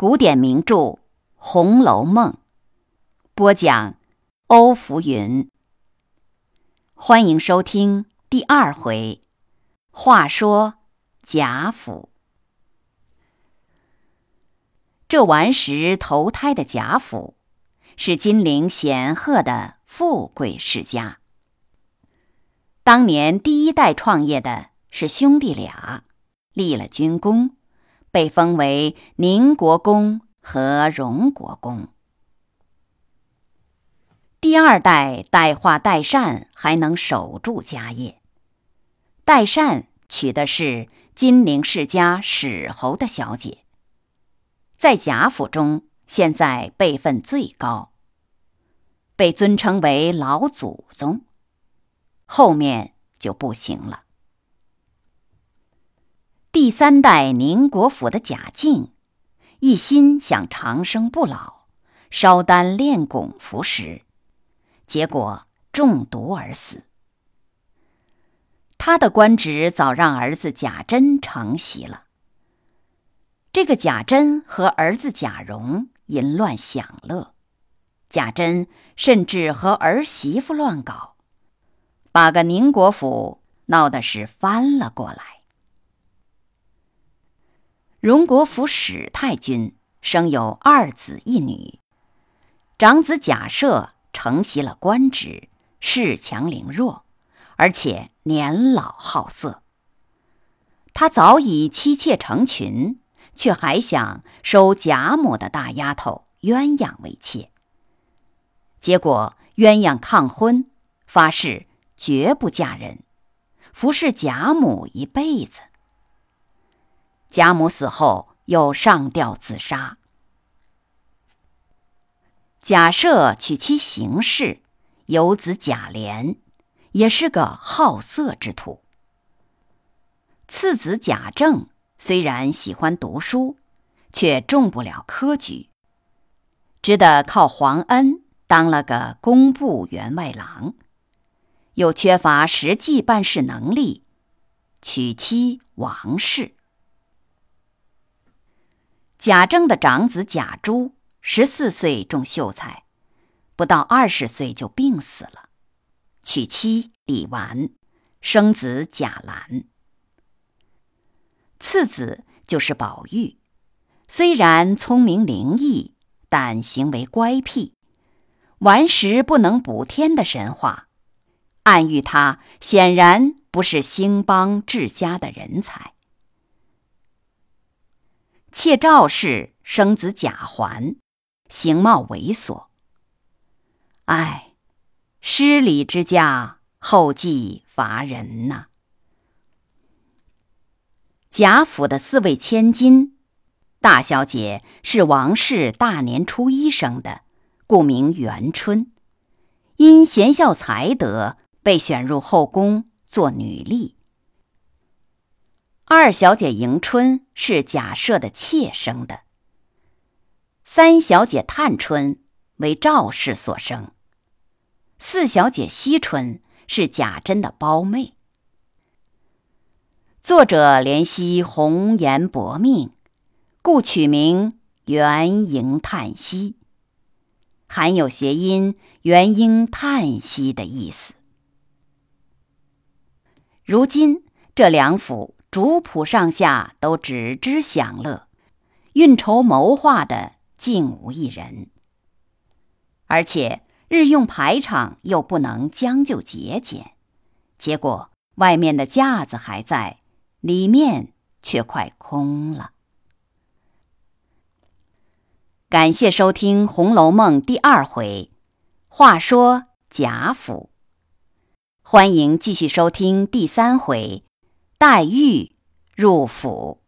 古典名著《红楼梦》播讲，欧福云。欢迎收听第二回。话说贾府，这顽石投胎的贾府，是金陵显赫的富贵世家。当年第一代创业的是兄弟俩，立了军功。被封为宁国公和荣国公。第二代代化代善还能守住家业。代善娶的是金陵世家史侯的小姐，在贾府中现在辈分最高，被尊称为老祖宗。后面就不行了。第三代宁国府的贾敬，一心想长生不老，烧丹炼汞服食，结果中毒而死。他的官职早让儿子贾珍承袭了。这个贾珍和儿子贾蓉淫乱享乐，贾珍甚至和儿媳妇乱搞，把个宁国府闹得是翻了过来。荣国府史太君生有二子一女，长子贾赦承袭了官职，恃强凌弱，而且年老好色。他早已妻妾成群，却还想收贾母的大丫头鸳鸯为妾。结果鸳鸯抗婚，发誓绝不嫁人，服侍贾母一辈子。贾母死后，又上吊自杀。贾赦娶妻邢氏，有子贾琏，也是个好色之徒。次子贾政虽然喜欢读书，却中不了科举，只得靠皇恩当了个工部员外郎，又缺乏实际办事能力，娶妻王氏。贾政的长子贾珠十四岁中秀才，不到二十岁就病死了，娶妻李纨，生子贾兰。次子就是宝玉，虽然聪明灵异，但行为乖僻，顽石不能补天的神话，暗喻他显然不是兴邦治家的人才。妾赵氏生子贾环，形貌猥琐。唉，失礼之家，后继乏人呐。贾府的四位千金，大小姐是王氏大年初一生的，故名元春。因贤孝才德，被选入后宫做女吏。二小姐迎春是贾赦的妾生的。三小姐探春为赵氏所生。四小姐惜春是贾珍的胞妹。作者怜惜红颜薄命，故取名元迎叹息，含有谐音“元婴叹息”的意思。如今这两府。主仆上下都只知享乐，运筹谋划的竟无一人。而且日用排场又不能将就节俭，结果外面的架子还在，里面却快空了。感谢收听《红楼梦》第二回。话说贾府，欢迎继续收听第三回。黛玉入府。